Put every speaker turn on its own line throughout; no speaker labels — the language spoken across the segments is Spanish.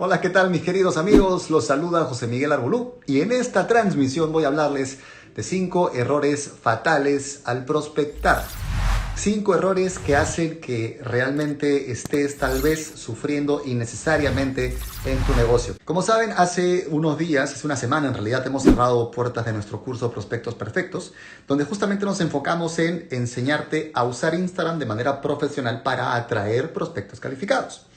Hola, ¿qué tal mis queridos amigos? Los saluda José Miguel Arbolú y en esta transmisión voy a hablarles de cinco errores fatales al prospectar. Cinco errores que hacen que realmente estés tal vez sufriendo innecesariamente en tu negocio. Como saben, hace unos días, hace una semana en realidad, hemos cerrado puertas de nuestro curso Prospectos Perfectos, donde justamente nos enfocamos en enseñarte a usar Instagram de manera profesional para atraer prospectos calificados.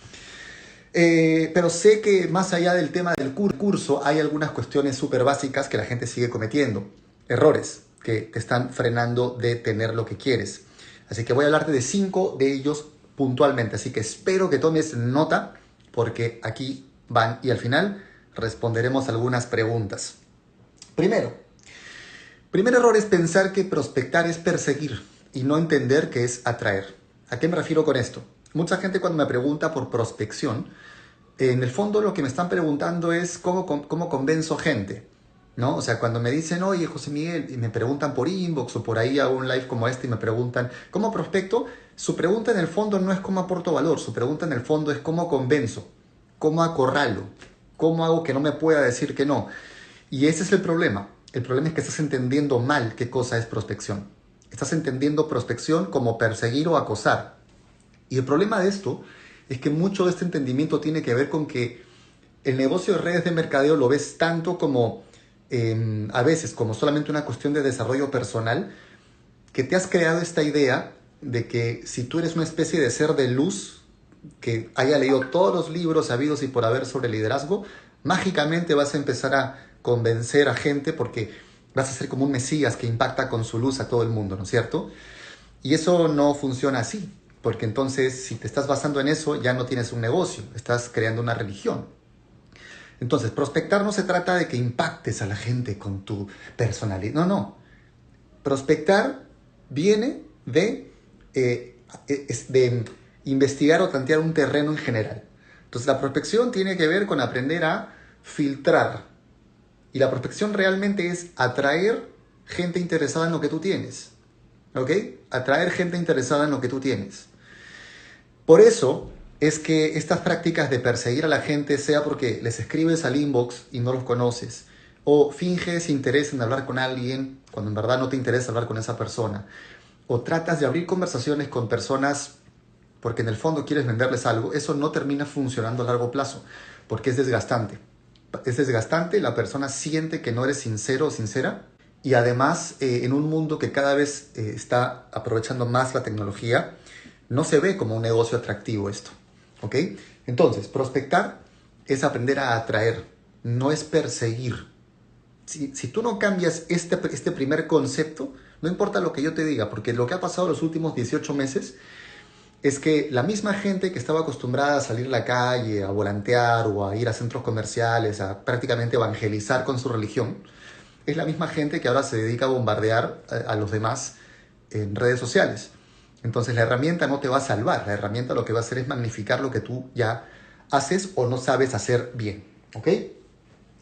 Eh, pero sé que más allá del tema del curso hay algunas cuestiones súper básicas que la gente sigue cometiendo. Errores que te están frenando de tener lo que quieres. Así que voy a hablarte de cinco de ellos puntualmente. Así que espero que tomes nota porque aquí van y al final responderemos algunas preguntas. Primero, primer error es pensar que prospectar es perseguir y no entender que es atraer. ¿A qué me refiero con esto? Mucha gente cuando me pregunta por prospección, en el fondo lo que me están preguntando es cómo, cómo convenzo gente. ¿no? O sea, cuando me dicen, oye, José Miguel, y me preguntan por inbox o por ahí a un live como este y me preguntan, ¿cómo prospecto? Su pregunta en el fondo no es cómo aporto valor, su pregunta en el fondo es cómo convenzo, cómo acorralo, cómo hago que no me pueda decir que no. Y ese es el problema. El problema es que estás entendiendo mal qué cosa es prospección. Estás entendiendo prospección como perseguir o acosar. Y el problema de esto es que mucho de este entendimiento tiene que ver con que el negocio de redes de mercadeo lo ves tanto como, em, a veces, como solamente una cuestión de desarrollo personal, que te has creado esta idea de que si tú eres una especie de ser de luz, que haya leído todos los libros habidos y por haber sobre liderazgo, mágicamente vas a empezar a convencer a gente porque vas a ser como un mesías que impacta con su luz a todo el mundo, ¿no es cierto? Y eso no funciona así. Porque entonces, si te estás basando en eso, ya no tienes un negocio, estás creando una religión. Entonces, prospectar no se trata de que impactes a la gente con tu personalidad. No, no. Prospectar viene de, eh, de investigar o tantear un terreno en general. Entonces, la prospección tiene que ver con aprender a filtrar. Y la prospección realmente es atraer gente interesada en lo que tú tienes. ¿Ok? Atraer gente interesada en lo que tú tienes. Por eso es que estas prácticas de perseguir a la gente, sea porque les escribes al inbox y no los conoces, o finges interés en hablar con alguien cuando en verdad no te interesa hablar con esa persona, o tratas de abrir conversaciones con personas porque en el fondo quieres venderles algo, eso no termina funcionando a largo plazo, porque es desgastante. Es desgastante, la persona siente que no eres sincero o sincera, y además eh, en un mundo que cada vez eh, está aprovechando más la tecnología, no se ve como un negocio atractivo esto. ¿Ok? Entonces, prospectar es aprender a atraer, no es perseguir. Si, tú no cambias este, este primer concepto, no importa lo que yo te diga, porque lo que ha pasado los últimos 18 meses es que la misma gente que estaba acostumbrada a salir a la calle, a volantear o a ir a centros comerciales, a prácticamente evangelizar con su religión, es la misma gente que ahora se dedica a bombardear a los demás en redes sociales. Entonces la herramienta no te va a salvar, la herramienta lo que va a hacer es magnificar lo que tú ya haces o no sabes hacer bien. ¿Ok?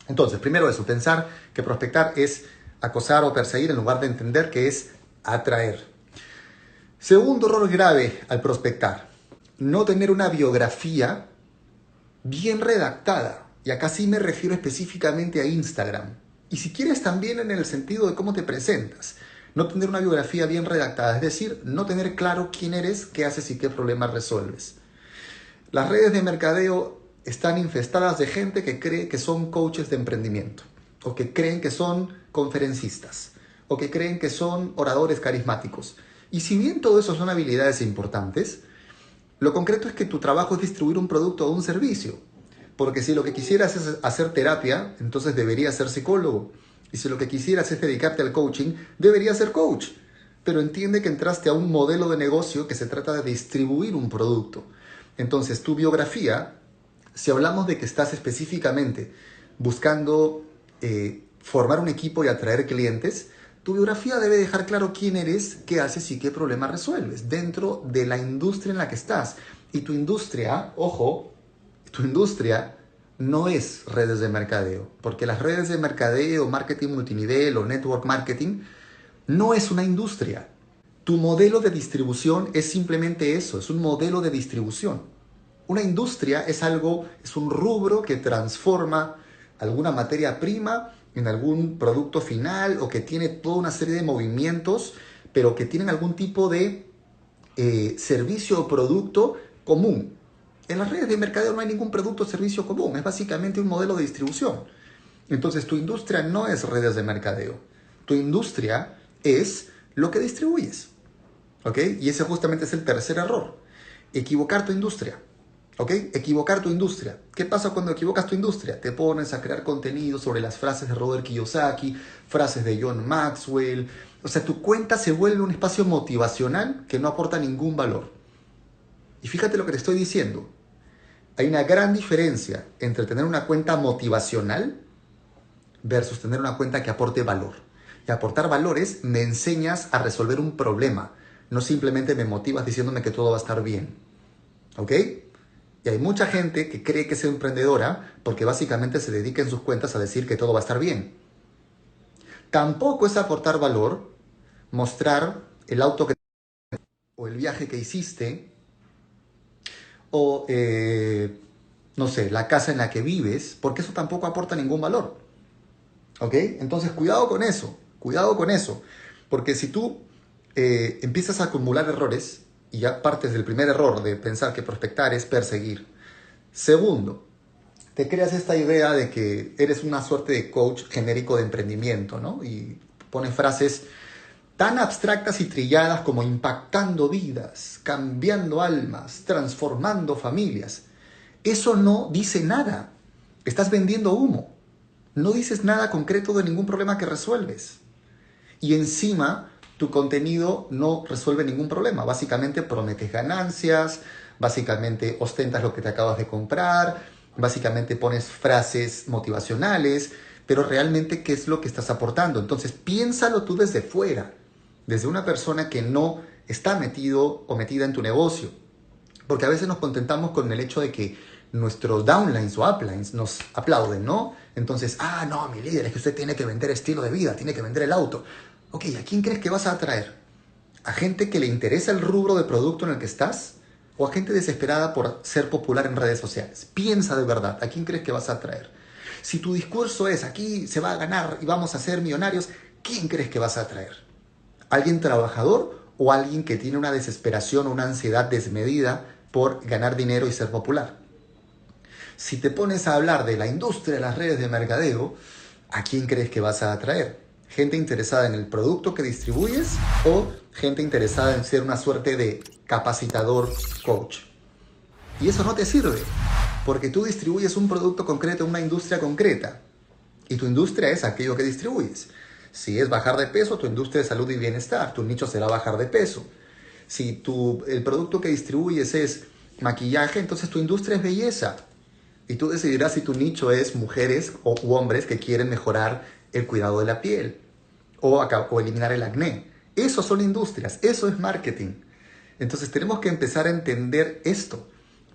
Entonces, primero eso, pensar que prospectar es acosar o perseguir en lugar de entender que es atraer. Segundo error grave al prospectar, no tener una biografía bien redactada. Y acá sí me refiero específicamente a Instagram. Y si quieres también en el sentido de cómo te presentas no tener una biografía bien redactada, es decir, no tener claro quién eres, qué haces y qué problemas resuelves. Las redes de mercadeo están infestadas de gente que cree que son coaches de emprendimiento, o que creen que son conferencistas, o que creen que son oradores carismáticos. Y si bien todo eso son habilidades importantes, lo concreto es que tu trabajo es distribuir un producto o un servicio. Porque si lo que quisieras es hacer terapia, entonces deberías ser psicólogo. Y si lo que quisieras es dedicarte al coaching, deberías ser coach. Pero entiende que entraste a un modelo de negocio que se trata de distribuir un producto. Entonces, tu biografía, si hablamos de que estás específicamente buscando eh, formar un equipo y atraer clientes, tu biografía debe dejar claro quién eres, qué haces y qué problemas resuelves dentro de la industria en la que estás. Y tu industria, ojo, tu industria no es redes de mercadeo, porque las redes de mercadeo, marketing multinivel o network marketing no es una industria. Tu modelo de distribución es simplemente eso, es un modelo de distribución. Una industria es algo, es un rubro que transforma alguna materia prima en algún producto final o que tiene toda una serie de movimientos, pero que tienen algún tipo de eh, servicio o producto común. En las redes de mercadeo no hay ningún producto o servicio común, es básicamente un modelo de distribución. Entonces tu industria no es redes de mercadeo, tu industria es lo que distribuyes. ¿Ok? Y ese justamente es el tercer error, equivocar tu industria. ¿Ok? Equivocar tu industria. ¿Qué pasa cuando equivocas tu industria? Te pones a crear contenido sobre las frases de Robert Kiyosaki, frases de John Maxwell. O sea, tu cuenta se vuelve un espacio motivacional que no aporta ningún valor. Y fíjate lo que te estoy diciendo. Hay una gran diferencia entre tener una cuenta motivacional versus tener una cuenta que aporte valor. Y aportar valores me enseñas a resolver un problema, no simplemente me motivas diciéndome que todo va a estar bien. ¿Ok? Y hay mucha gente que cree que es emprendedora porque básicamente se dedica en sus cuentas a decir que todo va a estar bien. Tampoco es aportar valor mostrar el auto que o el viaje que hiciste o eh, no sé, la casa en la que vives, porque eso tampoco aporta ningún valor. ¿Ok? Entonces cuidado con eso, cuidado con eso, porque si tú eh, empiezas a acumular errores, y ya partes del primer error de pensar que prospectar es perseguir. Segundo, te creas esta idea de que eres una suerte de coach genérico de emprendimiento, ¿no? Y pones frases tan abstractas y trilladas como impactando vidas, cambiando almas, transformando familias. Eso no dice nada. Estás vendiendo humo. No dices nada concreto de ningún problema que resuelves. Y encima tu contenido no resuelve ningún problema. Básicamente prometes ganancias, básicamente ostentas lo que te acabas de comprar, básicamente pones frases motivacionales, pero realmente qué es lo que estás aportando. Entonces piénsalo tú desde fuera, desde una persona que no está metido o metida en tu negocio. Porque a veces nos contentamos con el hecho de que nuestros downlines o uplines nos aplauden, ¿no? Entonces, ah, no, mi líder, es que usted tiene que vender estilo de vida, tiene que vender el auto. Ok, ¿a quién crees que vas a atraer? ¿A gente que le interesa el rubro de producto en el que estás? ¿O a gente desesperada por ser popular en redes sociales? Piensa de verdad, ¿a quién crees que vas a atraer? Si tu discurso es aquí se va a ganar y vamos a ser millonarios, ¿quién crees que vas a atraer? ¿Alguien trabajador o alguien que tiene una desesperación o una ansiedad desmedida por ganar dinero y ser popular? Si te pones a hablar de la industria de las redes de mercadeo, ¿a quién crees que vas a atraer? gente interesada en el producto que distribuyes o gente interesada en ser una suerte de capacitador coach. Y eso no te sirve, porque tú distribuyes un producto concreto una industria concreta. Y tu industria es aquello que distribuyes. Si es bajar de peso, tu industria de salud y bienestar, tu nicho será bajar de peso. Si tu, el producto que distribuyes es maquillaje, entonces tu industria es belleza. Y tú decidirás si tu nicho es mujeres o hombres que quieren mejorar el cuidado de la piel o, o eliminar el acné. Eso son industrias, eso es marketing. Entonces tenemos que empezar a entender esto,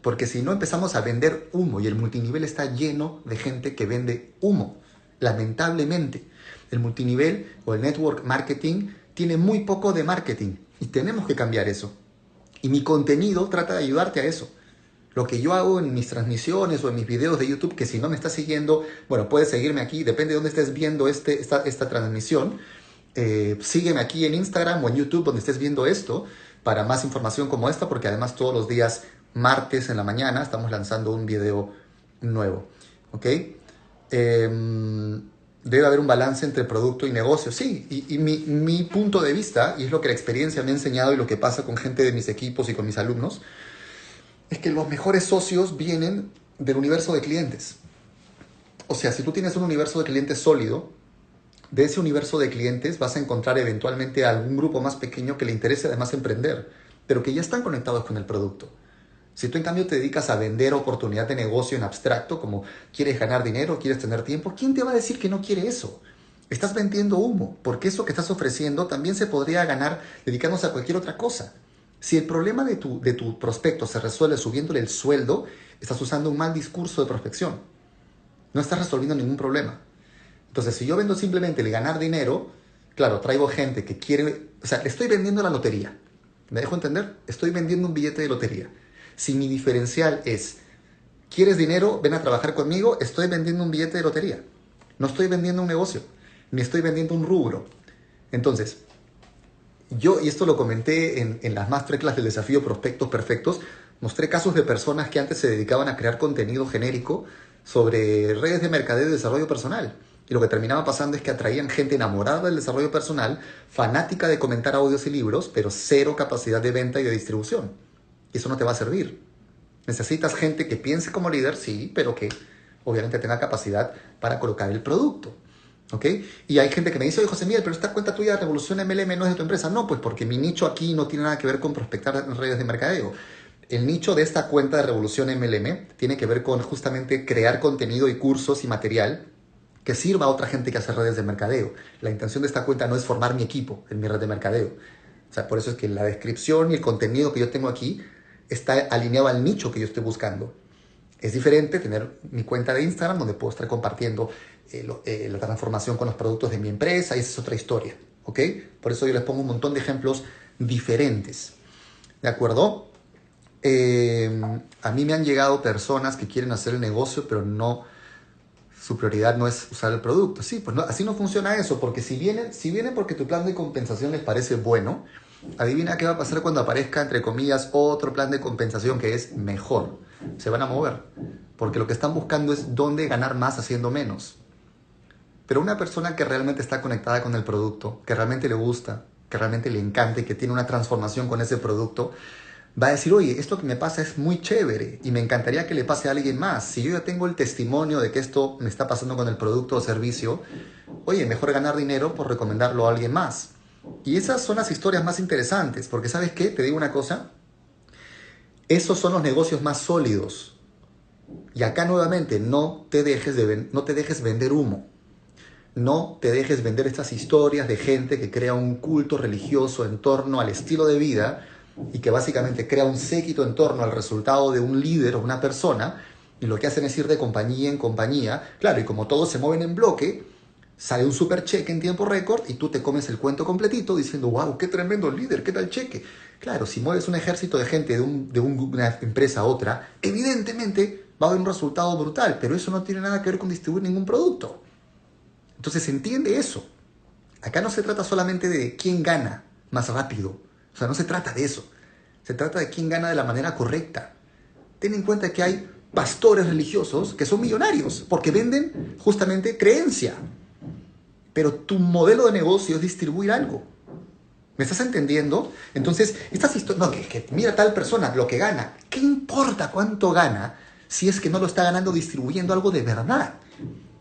porque si no empezamos a vender humo y el multinivel está lleno de gente que vende humo, lamentablemente. El multinivel o el network marketing tiene muy poco de marketing y tenemos que cambiar eso. Y mi contenido trata de ayudarte a eso lo que yo hago en mis transmisiones o en mis videos de YouTube, que si no me estás siguiendo, bueno, puedes seguirme aquí, depende de dónde estés viendo este, esta, esta transmisión. Eh, sígueme aquí en Instagram o en YouTube donde estés viendo esto para más información como esta, porque además todos los días martes en la mañana estamos lanzando un video nuevo. Em, debe haber un balance entre producto y negocio. Sí, y, mi, punto de vista, y es lo que la experiencia me ha enseñado y lo que pasa con gente de mis equipos y con mis alumnos, es que los mejores socios vienen del universo de clientes. O sea, si tú tienes un universo de clientes sólido, de ese universo de clientes vas a encontrar eventualmente algún grupo más pequeño que le interese además emprender, pero que ya están conectados con el producto. Si tú en cambio te dedicas a vender oportunidad de negocio en abstracto, como quieres ganar dinero, quieres tener tiempo, ¿quién te va a decir que no quiere eso? Estás vendiendo humo, porque eso que estás ofreciendo también se podría ganar dedicándose a cualquier otra cosa. Si el problema de tu, de tu prospecto se resuelve subiéndole el sueldo, estás usando un mal discurso de prospección. No estás resolviendo ningún problema. Entonces, si yo vendo simplemente el ganar dinero, claro, traigo gente que quiere, o sea, estoy vendiendo la lotería. ¿Me dejo entender? Estoy vendiendo un billete de lotería. Si mi diferencial es, ¿quieres dinero? Ven a trabajar conmigo, estoy vendiendo un billete de lotería. No estoy vendiendo un negocio, ni estoy vendiendo un rubro. Entonces, yo, y esto lo comenté en, en las masterclass del desafío Prospectos Perfectos, mostré casos de personas que antes se dedicaban a crear contenido genérico sobre redes de mercadeo y desarrollo personal. Y lo que terminaba pasando es que atraían gente enamorada del desarrollo personal, fanática de comentar audios y libros, pero cero capacidad de venta y de distribución. Eso no te va a servir. Necesitas gente que piense como líder, sí, pero que obviamente tenga capacidad para colocar el producto. ¿Ok? Y hay gente que me dice, oye José Miguel, pero esta cuenta tuya de Revolución MLM no es de tu empresa. No, pues porque mi nicho aquí no tiene nada que ver con prospectar redes de mercadeo. El nicho de esta cuenta de Revolución MLM tiene que ver con justamente crear contenido y cursos y material que sirva a otra gente que hace redes de mercadeo. La intención de esta cuenta no es formar mi equipo en mi red de mercadeo. O sea, por eso es que la descripción y el contenido que yo tengo aquí está alineado al nicho que yo estoy buscando. Es diferente tener mi cuenta de Instagram donde puedo estar compartiendo eh, eh, la transformación con los productos de mi empresa y esa es otra historia. ¿Ok? Por eso yo les pongo un montón de ejemplos diferentes. ¿De acuerdo? Eh, a mí me han llegado personas que quieren hacer el negocio pero no su prioridad no es usar el producto. Sí, pues no, así no funciona eso, porque si vienen, si vienen porque tu plan de compensación les parece bueno, adivina qué va a pasar cuando aparezca, entre comillas, otro plan de compensación que es mejor. Se van a mover, porque lo que están buscando es dónde ganar más haciendo menos. Pero una persona que realmente está conectada con el producto, que realmente le gusta, que realmente le encanta y que tiene una transformación con ese producto, va a decir, oye, esto que me pasa es muy chévere y me encantaría que le pase a alguien más. Si yo ya tengo el testimonio de que esto me está pasando con el producto o servicio, oye, mejor ganar dinero por recomendarlo a alguien más. Y esas son las historias más interesantes, porque sabes qué, te digo una cosa, esos son los negocios más sólidos. Y acá nuevamente, no te dejes, de no te dejes vender humo. No te dejes vender estas historias de gente que crea un culto religioso en torno al estilo de vida y que básicamente crea un séquito en torno al resultado de un líder o una persona, y lo que hacen es ir de compañía en compañía, claro, y como todos se mueven en bloque, sale un super cheque en tiempo récord y tú te comes el cuento completito diciendo, wow, qué tremendo líder, qué tal cheque. Claro, si mueves un ejército de gente de, una empresa a otra, evidentemente va a haber un resultado brutal, pero eso no tiene nada que ver con distribuir ningún producto. Entonces se entiende eso. Acá no se trata solamente de quién gana más rápido, o sea, no se trata de eso. Se trata de quién gana de la manera correcta. Ten en cuenta que hay pastores religiosos que son millonarios porque venden justamente creencia. Pero tu modelo de negocio es distribuir algo. ¿Me estás entendiendo? Entonces, estas historias, no, que, mira tal persona, lo que gana. ¿Qué importa cuánto gana si es que no lo está ganando distribuyendo algo de verdad?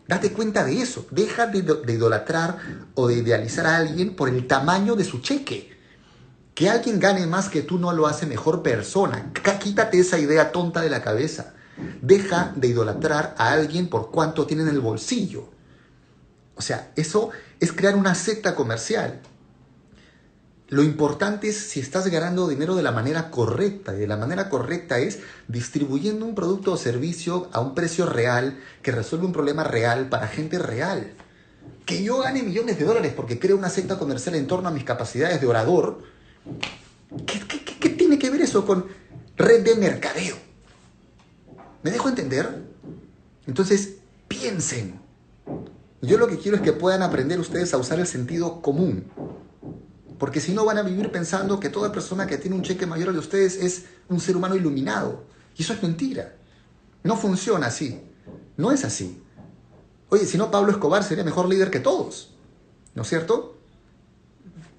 Date cuenta de eso. Deja de, de idolatrar o de idealizar a alguien por el tamaño de su cheque. Que alguien gane más que tú no lo hace mejor persona. Quítate esa idea tonta de la cabeza. Deja de idolatrar a alguien por cuánto tiene en el bolsillo. O sea, eso es crear una secta comercial. Lo importante es si estás ganando dinero de la manera correcta. Y de la manera correcta es distribuyendo un producto o servicio a un precio real que resuelve un problema real para gente real. Que yo gane millones de dólares porque creo una secta comercial en torno a mis capacidades de orador ¿Qué, tiene que ver eso con red de mercadeo? ¿Me dejo entender? Entonces, piensen. Yo lo que quiero es que puedan aprender ustedes a usar el sentido común. Porque si no van a vivir pensando que toda persona que tiene un cheque mayor de ustedes es un ser humano iluminado. Y eso es mentira. No funciona así. No es así. Oye, si no, Pablo Escobar sería mejor líder que todos. ¿No es cierto?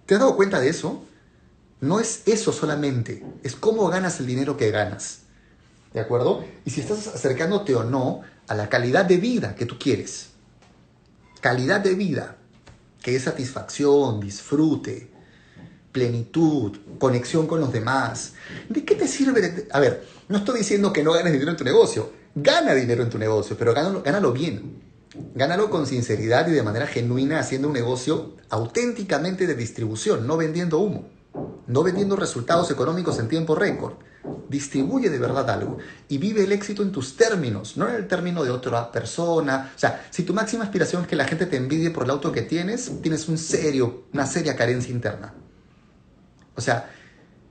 ¿Te has dado cuenta de eso? No es eso solamente, es cómo ganas el dinero que ganas. ¿De acuerdo? Y si estás acercándote o no a la calidad de vida que tú quieres. Calidad de vida, que es satisfacción, disfrute, plenitud, conexión con los demás. ¿De qué te sirve? A ver, no estoy diciendo que no ganes dinero en tu negocio. Gana dinero en tu negocio, pero gánalo, gánalo bien. Gánalo con sinceridad y de manera genuina haciendo un negocio auténticamente de distribución, no vendiendo humo no vendiendo resultados económicos en tiempo récord. Distribuye de verdad algo y vive el éxito en tus términos, no en el término de otra persona. O sea, si tu máxima aspiración es que la gente te envidie por el auto que tienes, tienes un serio, una seria carencia interna. O sea,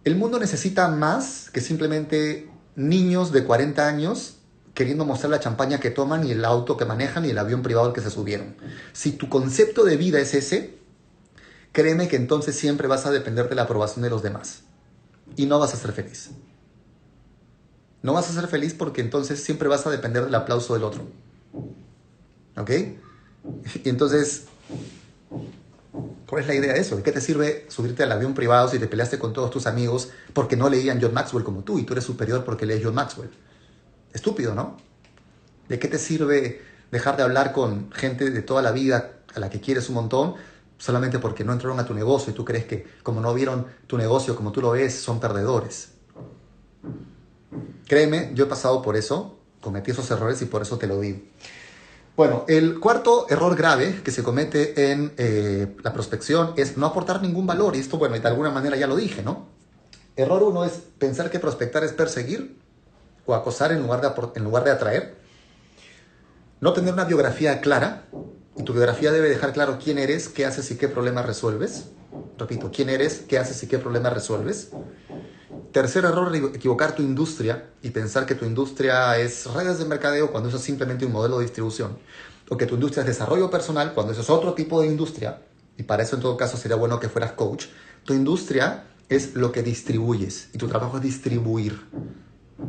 el mundo necesita más que simplemente niños de 40 años queriendo mostrar la champaña que toman y el auto que manejan y el avión privado al que se subieron. Si tu concepto de vida es ese, créeme que entonces siempre vas a depender de la aprobación de los demás y no vas a ser feliz. No vas a ser feliz porque entonces siempre vas a depender del aplauso del otro. ¿Ok? Y entonces, ¿cuál es la idea de eso? ¿De qué te sirve subirte al avión privado si te peleaste con todos tus amigos porque no leían John Maxwell como tú y tú eres superior porque lees John Maxwell? Estúpido, ¿no? ¿De qué te sirve dejar de hablar con gente de toda la vida a la que quieres un montón solamente porque no entraron a tu negocio y tú crees que como no vieron tu negocio como tú lo ves, son perdedores? Créeme, yo he pasado por eso, cometí esos errores y por eso te lo digo. Bueno, el cuarto error grave que se comete en eh, la prospección es no aportar ningún valor. Y esto, bueno, de alguna manera ya lo dije, ¿no? Error uno es pensar que prospectar es perseguir o acosar en lugar de, en lugar de atraer. No tener una biografía clara, y tu biografía debe dejar claro quién eres, qué haces y qué problemas resuelves. Repito, quién eres, qué haces y qué problemas resuelves. Tercer error, equivocar tu industria y pensar que tu industria es redes de mercadeo cuando eso es simplemente un modelo de distribución. O que tu industria es desarrollo personal cuando eso es otro tipo de industria. Y para eso en todo caso sería bueno que fueras coach. Tu industria es lo que distribuyes y tu trabajo es distribuir.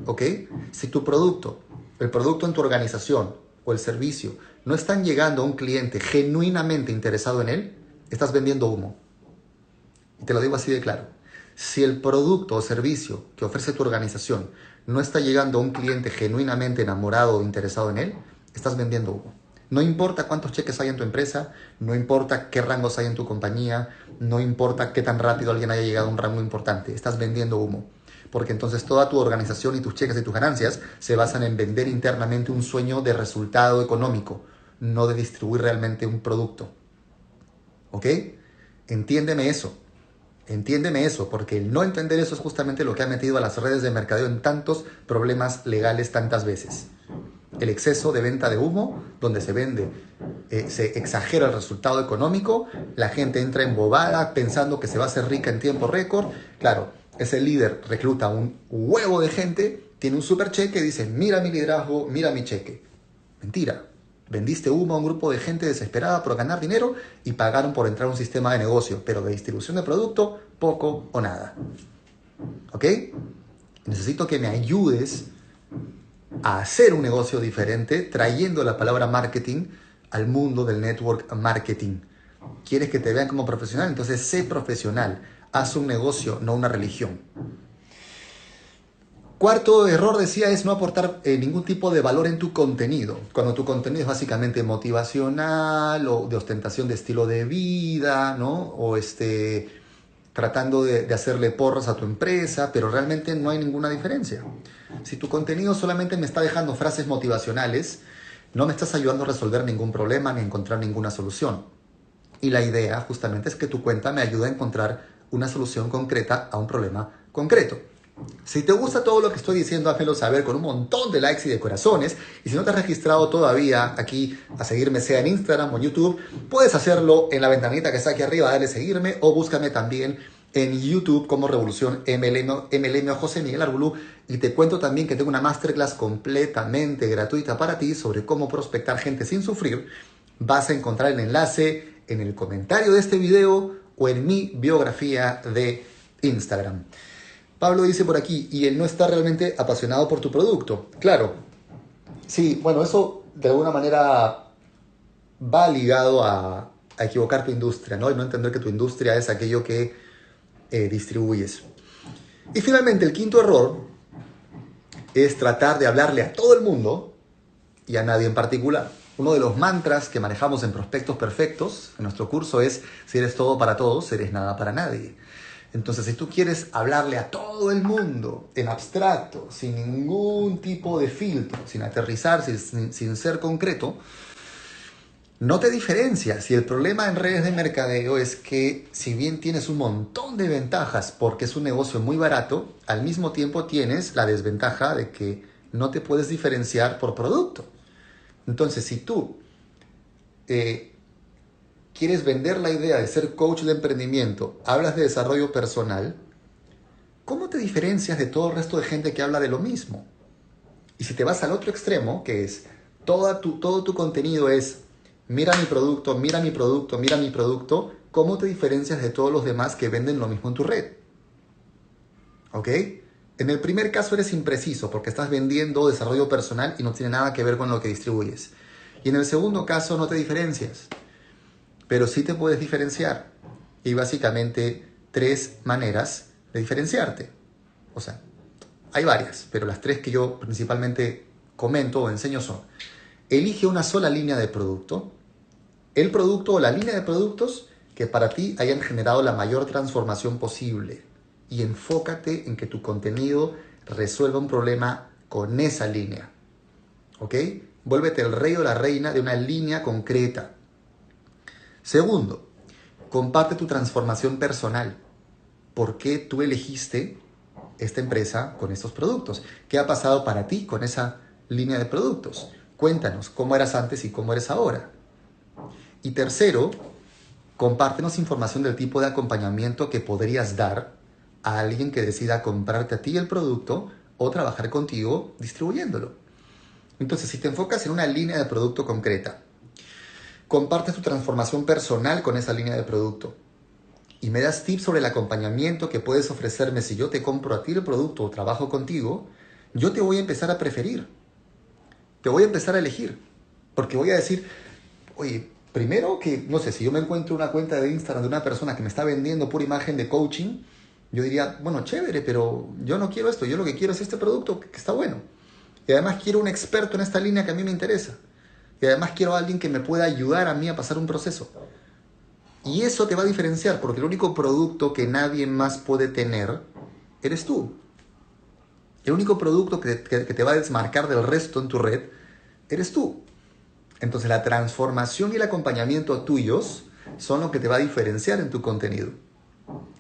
¿Ok? Si tu producto, el producto en tu organización o el servicio no están llegando a un cliente genuinamente interesado en él, estás vendiendo humo. Y te lo digo así de claro. Si el producto o servicio que ofrece tu organización no está llegando a un cliente genuinamente enamorado o interesado en él, estás vendiendo humo. No importa cuántos cheques hay en tu empresa, no importa qué rangos hay en tu compañía, no importa qué tan rápido alguien haya llegado a un rango importante, estás vendiendo humo porque entonces toda tu organización y tus cheques y tus ganancias se basan en vender internamente un sueño de resultado económico, no de distribuir realmente un producto. ¿Ok? Entiéndeme eso. Entiéndeme eso, porque el no entender eso es justamente lo que ha metido a las redes de mercadeo en tantos problemas legales tantas veces. El exceso de venta de humo, donde se vende, eh, se exagera el resultado económico, la gente entra embobada pensando que se va a hacer rica en tiempo récord. Claro, ese líder recluta un huevo de gente, tiene un super cheque y dice, mira mi liderazgo, mira mi cheque. Mentira. Vendiste humo a un grupo de gente desesperada por ganar dinero y pagaron por entrar a un sistema de negocio, pero de distribución de producto, poco o nada. ¿Ok? Necesito que me ayudes a hacer un negocio diferente trayendo la palabra marketing al mundo del network marketing. ¿Quieres que te vean como profesional? Entonces sé profesional haz un negocio, no una religión. Cuarto error, decía, es no aportar eh, ningún tipo de valor en tu contenido. Cuando tu contenido es básicamente motivacional o de ostentación de estilo de vida, ¿no? O este, tratando de, de hacerle porras a tu empresa, pero realmente no hay ninguna diferencia. Si tu contenido solamente me está dejando frases motivacionales, no me estás ayudando a resolver ningún problema ni a encontrar ninguna solución. Y la idea justamente es que tu cuenta me ayude a encontrar una solución concreta a un problema concreto. Si te gusta todo lo que estoy diciendo, házmelo saber con un montón de likes y de corazones. Y si no te has registrado todavía aquí a seguirme, sea en Instagram o en YouTube, puedes hacerlo en la ventanita que está aquí arriba, dale seguirme o búscame también en YouTube como Revolución MLM, MLM José Miguel Arbulú. Y te cuento también que tengo una masterclass completamente gratuita para ti sobre cómo prospectar gente sin sufrir. Vas a encontrar el enlace en el comentario de este video o en mi biografía de Instagram. Pablo dice por aquí, y él no está realmente apasionado por tu producto. Claro, sí, bueno, eso de alguna manera va ligado a, equivocar tu industria, ¿no? Y no entender que tu industria es aquello que eh, distribuyes. Y finalmente, el quinto error es tratar de hablarle a todo el mundo y a nadie en particular. Uno de los mantras que manejamos en Prospectos Perfectos, en nuestro curso, es, si eres todo para todos, eres nada para nadie. Entonces, si tú quieres hablarle a todo el mundo en abstracto, sin ningún tipo de filtro, sin aterrizar, sin, ser concreto, no te diferencias. Y el problema en redes de mercadeo es que si bien tienes un montón de ventajas porque es un negocio muy barato, al mismo tiempo tienes la desventaja de que no te puedes diferenciar por producto. Entonces, si tú eh, quieres vender la idea de ser coach de emprendimiento, hablas de desarrollo personal, ¿cómo te diferencias de todo el resto de gente que habla de lo mismo? Y si te vas al otro extremo, que es toda tu, todo tu contenido es mira mi producto, mira mi producto, mira mi producto, ¿cómo te diferencias de todos los demás que venden lo mismo en tu red? ¿Ok? En el primer caso eres impreciso porque estás vendiendo desarrollo personal y no tiene nada que ver con lo que distribuyes. Y en el segundo caso no te diferencias, pero sí te puedes diferenciar. Y básicamente tres maneras de diferenciarte. O sea, hay varias, pero las tres que yo principalmente comento o enseño son, elige una sola línea de producto, el producto o la línea de productos que para ti hayan generado la mayor transformación posible y enfócate en que tu contenido resuelva un problema con esa línea. ¿Ok? Vuélvete el rey o la reina de una línea concreta. Segundo, comparte tu transformación personal. ¿Por qué tú elegiste esta empresa con estos productos? ¿Qué ha pasado para ti con esa línea de productos? Cuéntanos cómo eras antes y cómo eres ahora. Y tercero, compártenos información del tipo de acompañamiento que podrías dar a alguien que decida comprarte a ti el producto o trabajar contigo distribuyéndolo. Entonces, si te enfocas en una línea de producto concreta, compartes tu transformación personal con esa línea de producto y me das tips sobre el acompañamiento que puedes ofrecerme si yo te compro a ti el producto o trabajo contigo, yo te voy a empezar a preferir. Te voy a empezar a elegir. Porque voy a decir, oye, primero que, no sé, si yo me encuentro una cuenta de Instagram de una persona que me está vendiendo pura imagen de coaching, yo diría, bueno, chévere, pero yo no quiero esto, yo lo que quiero es este producto que está bueno. Y además quiero un experto en esta línea que a mí me interesa. Y además quiero a alguien que me pueda ayudar a mí a pasar un proceso. Y eso te va a diferenciar, porque el único producto que nadie más puede tener eres tú. El único producto que, te va a desmarcar del resto en tu red eres tú. Entonces la transformación y el acompañamiento tuyos son lo que te va a diferenciar en tu contenido.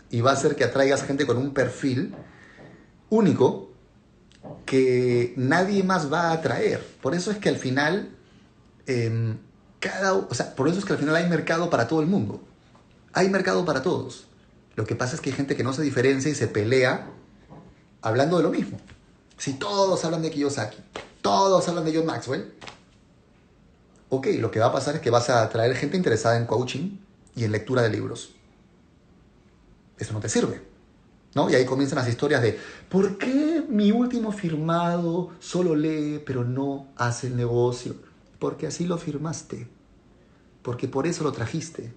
Y va a hacer que atraigas gente con un perfil único que nadie más va a atraer. Por eso es que al final, por eso es que al final hay mercado para todo el mundo. Hay mercado para todos. Lo que pasa es que hay gente que no se diferencia y se pelea hablando de lo mismo. Si todos hablan de Kiyosaki, todos hablan de John Maxwell, ok, lo que va a pasar es que vas a atraer gente interesada en coaching y en lectura de libros. Eso no te sirve. ¿no? Y ahí comienzan las historias de, ¿por qué mi último firmado solo lee pero no hace el negocio? Porque así lo firmaste. Porque por eso lo trajiste.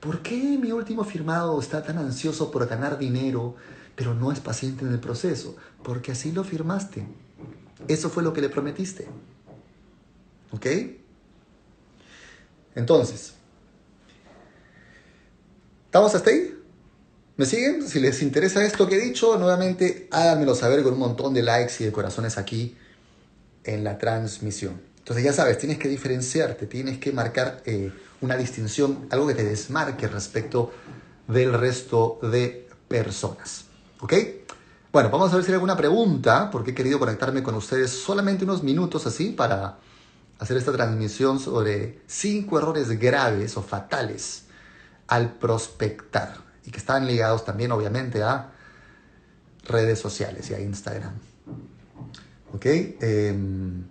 ¿Por qué mi último firmado está tan ansioso por ganar dinero, pero no es paciente en el proceso? Porque así lo firmaste. Eso fue lo que le prometiste. ¿Ok? Entonces, ¿estamos hasta ahí? ¿Me siguen? Si les interesa esto que he dicho, nuevamente háganmelo saber con un montón de likes y de corazones aquí en la transmisión. Entonces ya sabes, tienes que diferenciarte, tienes que marcar eh, una distinción, algo que te desmarque respecto del resto de personas. ¿Ok? Bueno, vamos a ver si hay alguna pregunta, porque he querido conectarme con ustedes solamente unos minutos así para hacer esta transmisión sobre cinco errores graves o fatales al prospectar y que están ligados también obviamente a redes sociales y a Instagram. ¿Ok? Em,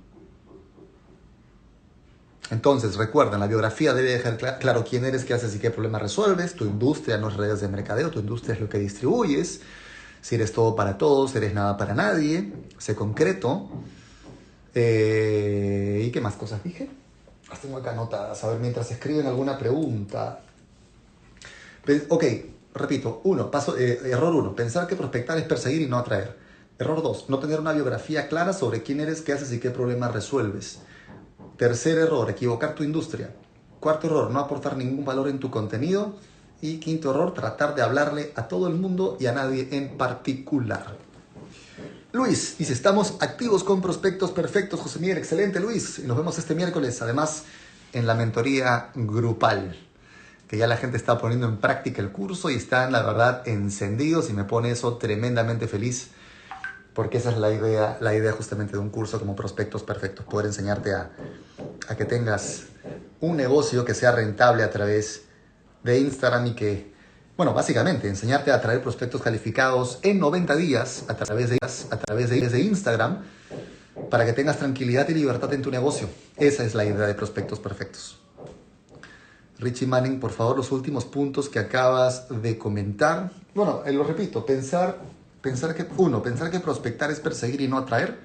entonces, recuerda, la biografía debe dejar claro quién eres, qué haces y qué problema resuelves. Tu industria no es redes de mercadeo, tu industria es lo que distribuyes. Si eres todo para todos, eres nada para nadie. Sé concreto. Eh, ¿Y qué más cosas dije? Las tengo acá anotadas. A ver, mientras escriben alguna pregunta. Ok, repito. Uno, paso, eh, error uno. Pensar que prospectar es perseguir y no atraer. Error dos, no tener una biografía clara sobre quién eres, qué haces y qué problema resuelves. Tercer error, equivocar tu industria. Cuarto error, no aportar ningún valor en tu contenido. Y quinto error, tratar de hablarle a todo el mundo y a nadie en particular. Luis dice, estamos activos con prospectos perfectos. José Miguel, excelente Luis. Y nos vemos este miércoles, además, en la mentoría grupal, que ya la gente está poniendo en práctica el curso y están, la verdad, encendidos y me pone eso tremendamente feliz porque esa es la idea, la idea justamente de un curso como Prospectos Perfectos, poder enseñarte a, a que tengas un negocio que sea rentable a través de Instagram y que Bueno, básicamente, enseñarte a atraer prospectos calificados en 90 días a través de, a través de, de Instagram para que tengas tranquilidad y libertad en tu negocio. Esa es la idea de prospectos perfectos. Richie Manning, por favor, los últimos puntos que acabas de comentar. Bueno, eh, lo repito, pensar, pensar que, uno, pensar que prospectar es perseguir y no atraer.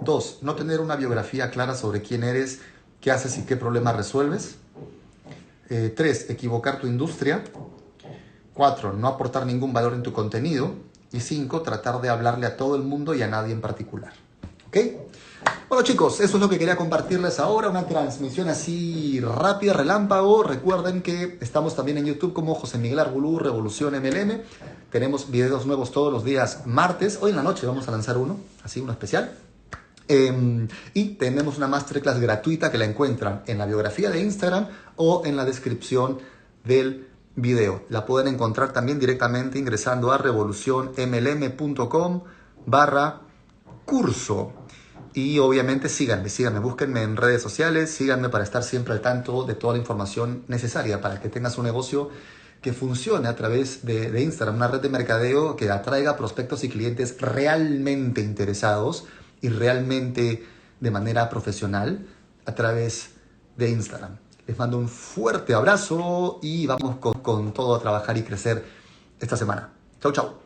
Dos, no tener una biografía clara sobre quién eres, qué haces y qué problemas resuelves. Eh, tres, equivocar tu industria. Cuatro, no aportar ningún valor en tu contenido. Y cinco, tratar de hablarle a todo el mundo y a nadie en particular. ¿Ok? Bueno chicos, eso es lo que quería compartirles ahora, una transmisión así rápida, relámpago. Recuerden que estamos también en YouTube como José Miguel Argulú, Revolución MLM. Tenemos videos nuevos todos los días martes. Hoy en la noche vamos a lanzar uno, así uno especial. Em, y tenemos una masterclass gratuita que la encuentran en la biografía de Instagram o en la descripción del video. La pueden encontrar también directamente ingresando a revolucionmlm.com barra curso. Y obviamente síganme, síganme, búsquenme en redes sociales, síganme para estar siempre al tanto de toda la información necesaria para que tengas un negocio que funcione a través de, de Instagram, una red de mercadeo que atraiga prospectos y clientes realmente interesados y realmente de manera profesional a través de Instagram. Les mando un fuerte abrazo y vamos con, todo a trabajar y crecer esta semana. Chau, chau.